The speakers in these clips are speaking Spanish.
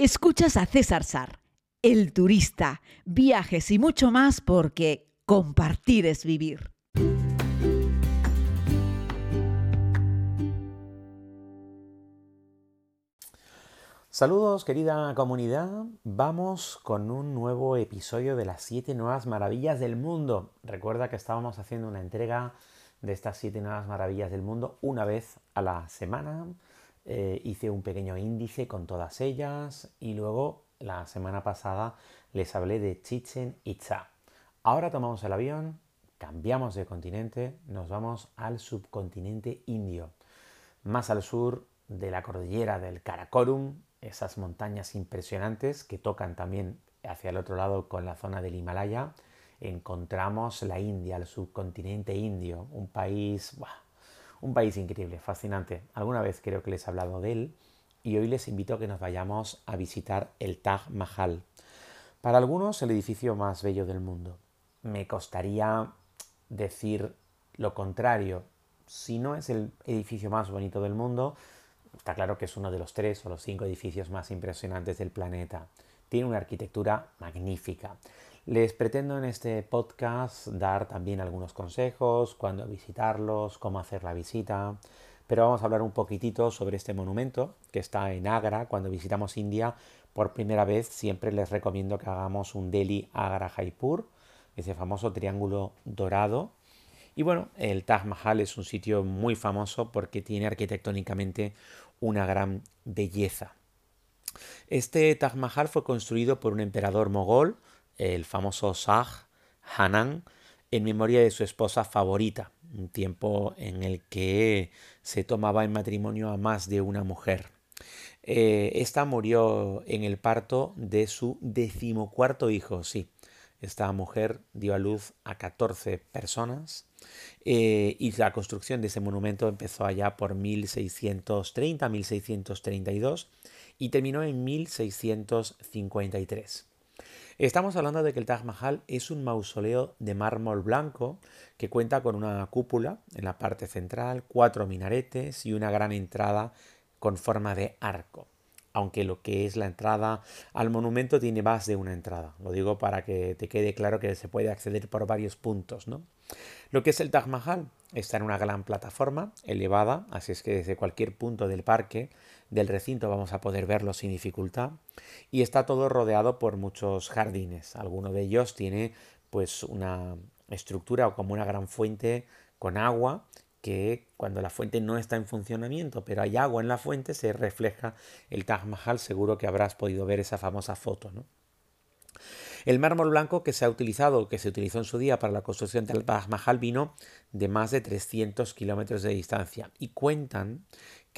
Escuchas a César Sar, el turista, viajes y mucho más porque compartir es vivir. Saludos querida comunidad, vamos con un nuevo episodio de las 7 nuevas maravillas del mundo. Recuerda que estábamos haciendo una entrega de estas 7 nuevas maravillas del mundo una vez a la semana eh, hice un pequeño índice con todas ellas y luego la semana pasada les hablé de Chichen Itza. Ahora tomamos el avión, cambiamos de continente, nos vamos al subcontinente indio, más al sur de la cordillera del Karakorum, esas montañas impresionantes que tocan también hacia el otro lado con la zona del Himalaya, encontramos la India, el subcontinente indio, un país un país increíble, fascinante. Alguna vez creo que les he hablado de él y hoy les invito a que nos vayamos a visitar el Taj Mahal. Para algunos el edificio más bello del mundo. Me costaría decir lo contrario. Si no es el edificio más bonito del mundo, está claro que es uno de los tres o los cinco edificios más impresionantes del planeta. Tiene una arquitectura magnífica. Les pretendo en este podcast dar también algunos consejos, cuándo visitarlos, cómo hacer la visita, pero vamos a hablar un poquitito sobre este monumento que está en Agra. Cuando visitamos India por primera vez siempre les recomiendo que hagamos un Delhi Agra Jaipur, ese famoso triángulo dorado. Y bueno, el Taj Mahal es un sitio muy famoso porque tiene arquitectónicamente una gran belleza. Este Taj Mahal fue construido por un emperador mogol el famoso Shah Hanan en memoria de su esposa favorita, un tiempo en el que se tomaba en matrimonio a más de una mujer. Eh, esta murió en el parto de su decimocuarto hijo, sí. Esta mujer dio a luz a 14 personas eh, y la construcción de ese monumento empezó allá por 1630-1632 y terminó en 1653. Estamos hablando de que el Taj Mahal es un mausoleo de mármol blanco que cuenta con una cúpula en la parte central, cuatro minaretes y una gran entrada con forma de arco. Aunque lo que es la entrada al monumento tiene más de una entrada. Lo digo para que te quede claro que se puede acceder por varios puntos, ¿no? Lo que es el Taj Mahal está en una gran plataforma elevada, así es que desde cualquier punto del parque del recinto vamos a poder verlo sin dificultad y está todo rodeado por muchos jardines. Alguno de ellos tiene pues una estructura o como una gran fuente con agua que cuando la fuente no está en funcionamiento, pero hay agua en la fuente, se refleja el Taj Mahal. Seguro que habrás podido ver esa famosa foto, ¿no? El mármol blanco que se ha utilizado, que se utilizó en su día para la construcción del Taj Mahal, vino de más de 300 kilómetros de distancia y cuentan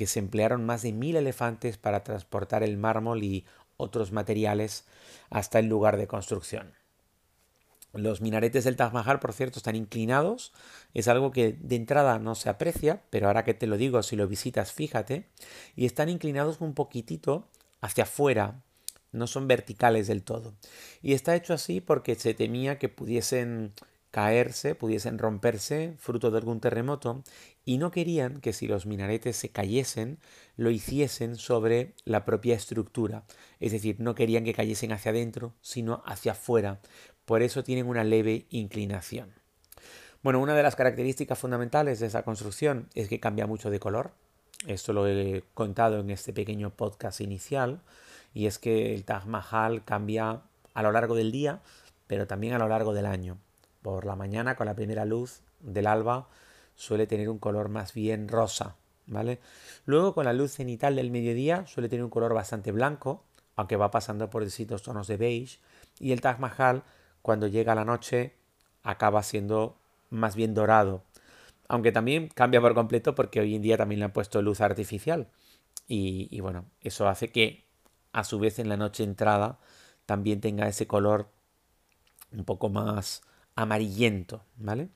que se emplearon más de mil elefantes para transportar el mármol y otros materiales hasta el lugar de construcción. Los minaretes del Taj Mahal, por cierto, están inclinados. Es algo que de entrada no se aprecia, pero ahora que te lo digo, si lo visitas, fíjate. Y están inclinados un poquitito hacia afuera, no son verticales del todo. Y está hecho así porque se temía que pudiesen caerse, pudiesen romperse fruto de algún terremoto y no querían que si los minaretes se cayesen, lo hiciesen sobre la propia estructura. Es decir, no querían que cayesen hacia adentro, sino hacia afuera. Por eso tienen una leve inclinación. Bueno, una de las características fundamentales de esa construcción es que cambia mucho de color. Esto lo he contado en este pequeño podcast inicial. Y es que el Taj Mahal cambia a lo largo del día, pero también a lo largo del año. Por la mañana, con la primera luz del alba, suele tener un color más bien rosa, ¿vale? Luego con la luz cenital del mediodía suele tener un color bastante blanco, aunque va pasando por distintos tonos de beige, y el Taj Mahal cuando llega la noche acaba siendo más bien dorado, aunque también cambia por completo porque hoy en día también le han puesto luz artificial y, y bueno, eso hace que a su vez en la noche entrada también tenga ese color un poco más amarillento, ¿vale?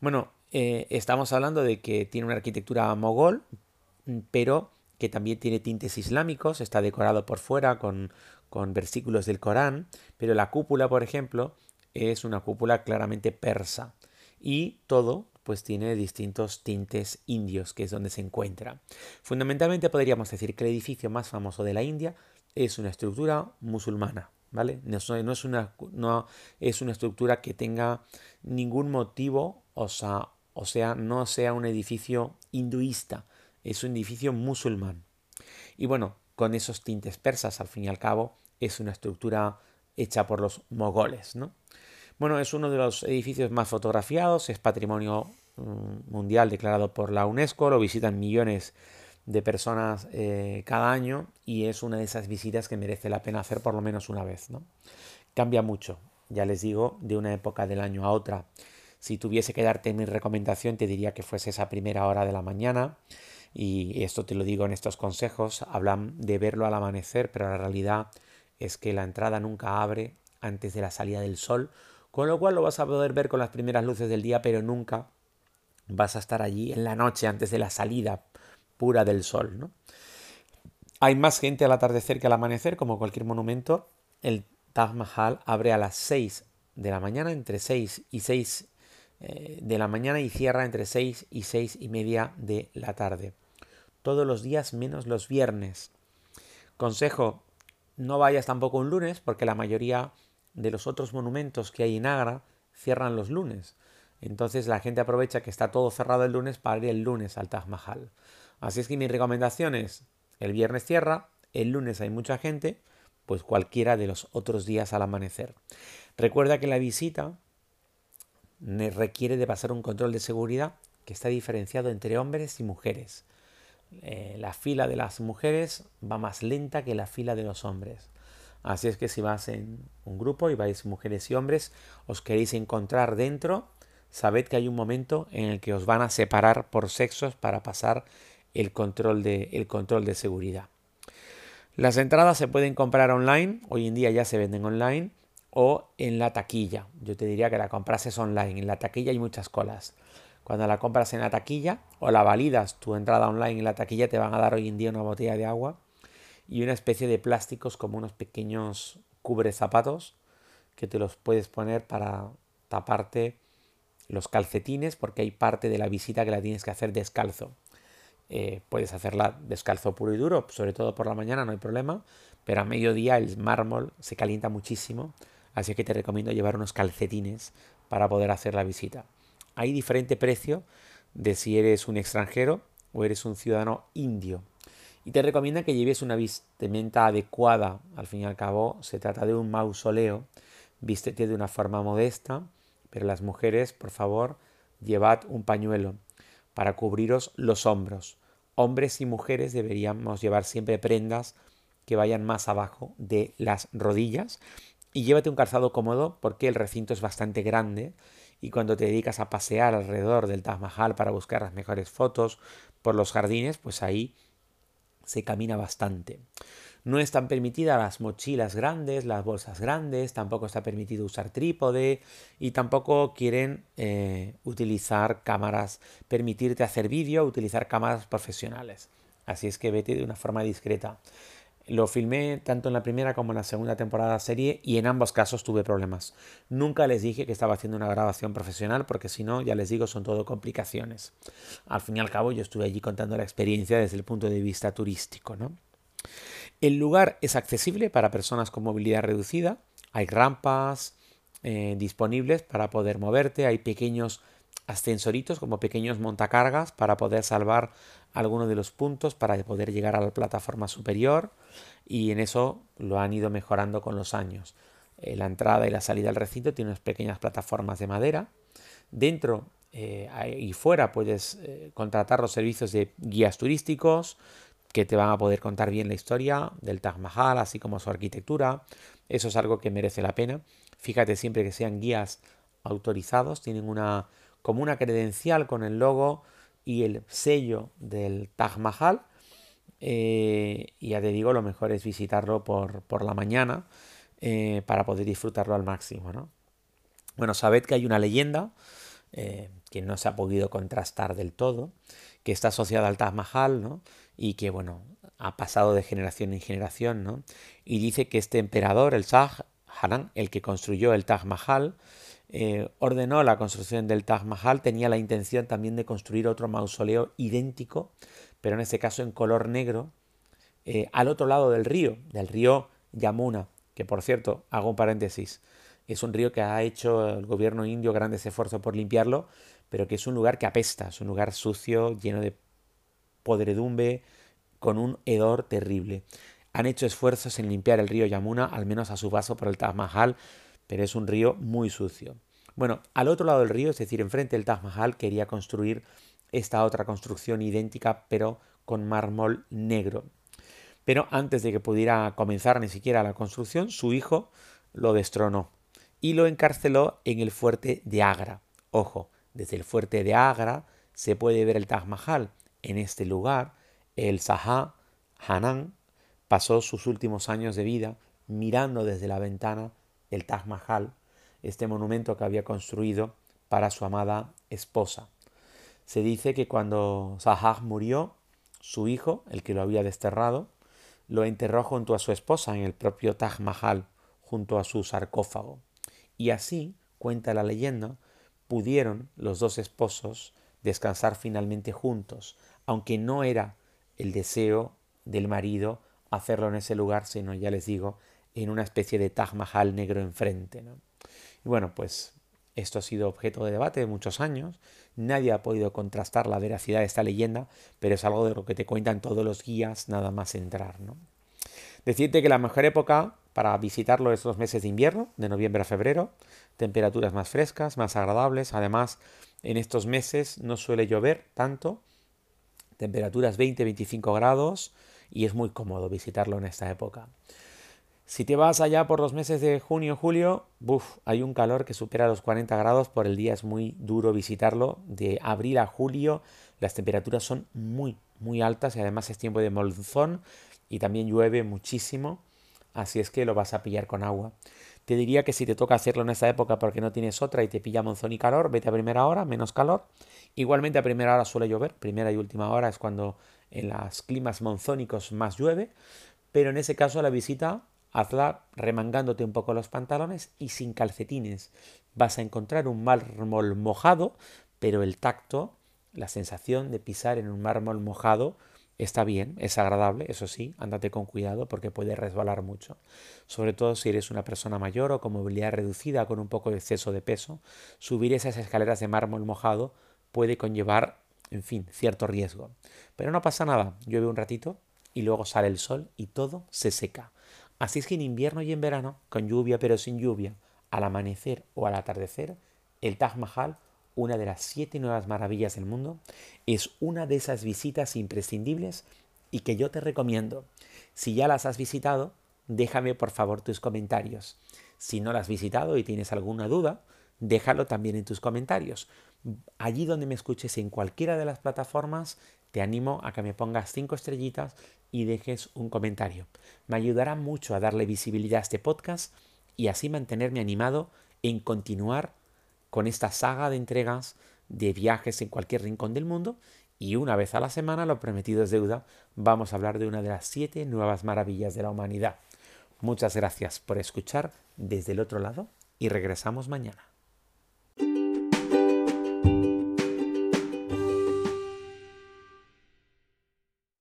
Bueno, eh, estamos hablando de que tiene una arquitectura mogol, pero que también tiene tintes islámicos, está decorado por fuera con, con versículos del Corán, pero la cúpula, por ejemplo, es una cúpula claramente persa y todo pues tiene distintos tintes indios, que es donde se encuentra. Fundamentalmente podríamos decir que el edificio más famoso de la India es una estructura musulmana, ¿vale? No, es una, no es una estructura que tenga ningún motivo, o sea, o sea, no sea un edificio hinduista, es un edificio musulmán. Y bueno, con esos tintes persas, al fin y al cabo, es una estructura hecha por los mogoles, ¿no? Bueno, es uno de los edificios más fotografiados, es patrimonio mm, mundial declarado por la UNESCO, lo visitan millones de personas eh, cada año y es una de esas visitas que merece la pena hacer por lo menos una vez. ¿no? Cambia mucho, ya les digo, de una época del año a otra. Si tuviese que darte mi recomendación, te diría que fuese esa primera hora de la mañana. Y esto te lo digo en estos consejos. Hablan de verlo al amanecer, pero la realidad es que la entrada nunca abre antes de la salida del sol con lo cual lo vas a poder ver con las primeras luces del día, pero nunca vas a estar allí en la noche antes de la salida pura del sol. ¿no? Hay más gente al atardecer que al amanecer, como cualquier monumento. El Taj Mahal abre a las 6 de la mañana, entre 6 y 6 eh, de la mañana y cierra entre 6 y 6 y media de la tarde. Todos los días menos los viernes. Consejo, no vayas tampoco un lunes porque la mayoría de los otros monumentos que hay en Agra cierran los lunes. Entonces la gente aprovecha que está todo cerrado el lunes para ir el lunes al Taj Mahal. Así es que mi recomendación es, el viernes cierra, el lunes hay mucha gente, pues cualquiera de los otros días al amanecer. Recuerda que la visita requiere de pasar un control de seguridad que está diferenciado entre hombres y mujeres. Eh, la fila de las mujeres va más lenta que la fila de los hombres. Así es que si vas en un grupo y vais mujeres y hombres, os queréis encontrar dentro, sabed que hay un momento en el que os van a separar por sexos para pasar el control de, el control de seguridad. Las entradas se pueden comprar online, hoy en día ya se venden online, o en la taquilla. Yo te diría que la comprases online, en la taquilla hay muchas colas. Cuando la compras en la taquilla o la validas tu entrada online en la taquilla, te van a dar hoy en día una botella de agua y una especie de plásticos como unos pequeños cubre zapatos que te los puedes poner para taparte los calcetines porque hay parte de la visita que la tienes que hacer descalzo. Eh, puedes hacerla descalzo puro y duro, sobre todo por la mañana no hay problema, pero a mediodía el mármol se calienta muchísimo, así que te recomiendo llevar unos calcetines para poder hacer la visita. Hay diferente precio de si eres un extranjero o eres un ciudadano indio y te recomienda que lleves una vestimenta adecuada. Al fin y al cabo, se trata de un mausoleo. Vístete de una forma modesta, pero las mujeres, por favor, llevad un pañuelo para cubriros los hombros. Hombres y mujeres deberíamos llevar siempre prendas que vayan más abajo de las rodillas y llévate un calzado cómodo porque el recinto es bastante grande y cuando te dedicas a pasear alrededor del Taj Mahal para buscar las mejores fotos por los jardines, pues ahí se camina bastante. No están permitidas las mochilas grandes, las bolsas grandes, tampoco está permitido usar trípode y tampoco quieren eh, utilizar cámaras, permitirte hacer vídeo, utilizar cámaras profesionales. Así es que vete de una forma discreta. Lo filmé tanto en la primera como en la segunda temporada de la serie y en ambos casos tuve problemas. Nunca les dije que estaba haciendo una grabación profesional porque si no, ya les digo, son todo complicaciones. Al fin y al cabo, yo estuve allí contando la experiencia desde el punto de vista turístico. ¿no? El lugar es accesible para personas con movilidad reducida. Hay rampas eh, disponibles para poder moverte. Hay pequeños ascensoritos como pequeños montacargas para poder salvar algunos de los puntos para poder llegar a la plataforma superior y en eso lo han ido mejorando con los años. Eh, la entrada y la salida del recinto tiene unas pequeñas plataformas de madera. Dentro eh, y fuera puedes eh, contratar los servicios de guías turísticos que te van a poder contar bien la historia del Taj Mahal, así como su arquitectura. Eso es algo que merece la pena. Fíjate siempre que sean guías autorizados, tienen una como una credencial con el logo y el sello del Taj Mahal. Eh, y ya te digo, lo mejor es visitarlo por, la mañana eh, para poder disfrutarlo al máximo. ¿no? Bueno, sabed que hay una leyenda eh, que no se ha podido contrastar del todo, que está asociada al Taj Mahal ¿no? y que, bueno, ha pasado de generación en generación. ¿no? Y dice que este emperador, el Shah Hanan, el que construyó el Taj Mahal, eh, ordenó la construcción del Taj Mahal, tenía la intención también de construir otro mausoleo idéntico, pero en este caso en color negro, eh, al otro lado del río, del río Yamuna, que por cierto, hago un paréntesis, es un río que ha hecho el gobierno indio grandes esfuerzos por limpiarlo, pero que es un lugar que apesta, es un lugar sucio, lleno de podredumbre, con un hedor terrible. Han hecho esfuerzos en limpiar el río Yamuna, al menos a su paso por el Taj Mahal, pero es un río muy sucio. Bueno, al otro lado del río, es decir, enfrente del Taj Mahal, quería construir esta otra construcción idéntica, pero con mármol negro. Pero antes de que pudiera comenzar ni siquiera la construcción, su hijo lo destronó y lo encarceló en el fuerte de Agra. Ojo, desde el fuerte de Agra se puede ver el Taj Mahal. En este lugar, el Shah Hanan pasó sus últimos años de vida mirando desde la ventana el Taj Mahal, este monumento que había construido para su amada esposa. Se dice que cuando Shah murió, su hijo, el que lo había desterrado, lo enterró junto a su esposa en el propio Taj Mahal, junto a su sarcófago. Y así, cuenta la leyenda, pudieron los dos esposos descansar finalmente juntos, aunque no era el deseo del marido hacerlo en ese lugar, sino, ya les digo, en una especie de Taj Mahal negro enfrente. Y bueno, pues esto ha sido objeto de debate de muchos años. Nadie ha podido contrastar la veracidad de esta leyenda, pero es algo de lo que te cuentan todos los guías nada más entrar. ¿no? Decirte que la mejor época para visitarlo es los meses de invierno, de noviembre a febrero, temperaturas más frescas, más agradables. Además, en estos meses no suele llover tanto, temperaturas 20-25 grados y es muy cómodo visitarlo en esta época. Si te vas allá por los meses de junio, julio, buf, hay un calor que supera los 40 grados por el día, es muy duro visitarlo. De abril a julio las temperaturas son muy, muy altas y además es tiempo de monzón y también llueve muchísimo, así es que lo vas a pillar con agua. Te diría que si te toca hacerlo en esta época porque no tienes otra y te pilla monzón y calor, vete a primera hora, menos calor. Igualmente a primera hora suele llover, primera y última hora es cuando en los climas monzónicos más llueve, pero en ese caso la visita hazla remangándote un poco los pantalones y sin calcetines. Vas a encontrar un mármol mojado, pero el tacto, la sensación de pisar en un mármol mojado está bien, es agradable, eso sí, ándate con cuidado porque puede resbalar mucho. Sobre todo si eres una persona mayor o con movilidad reducida con un poco de exceso de peso, subir esas escaleras de mármol mojado puede conllevar, en fin, cierto riesgo. Pero no pasa nada, llueve un ratito y luego sale el sol y todo se seca. Así es que en invierno y en verano, con lluvia pero sin lluvia, al amanecer o al atardecer, el Taj Mahal, una de las siete nuevas maravillas del mundo, es una de esas visitas imprescindibles y que yo te recomiendo. Si ya las has visitado, déjame por favor tus comentarios. Si no las has visitado y tienes alguna duda, déjalo también en tus comentarios. Allí donde me escuches en cualquiera de las plataformas, te animo a que me pongas cinco estrellitas y dejes un comentario. Me ayudará mucho a darle visibilidad a este podcast y así mantenerme animado en continuar con esta saga de entregas de viajes en cualquier rincón del mundo y una vez a la semana, lo prometido es deuda, vamos a hablar de una de las siete nuevas maravillas de la humanidad. Muchas gracias por escuchar desde el otro lado y regresamos mañana.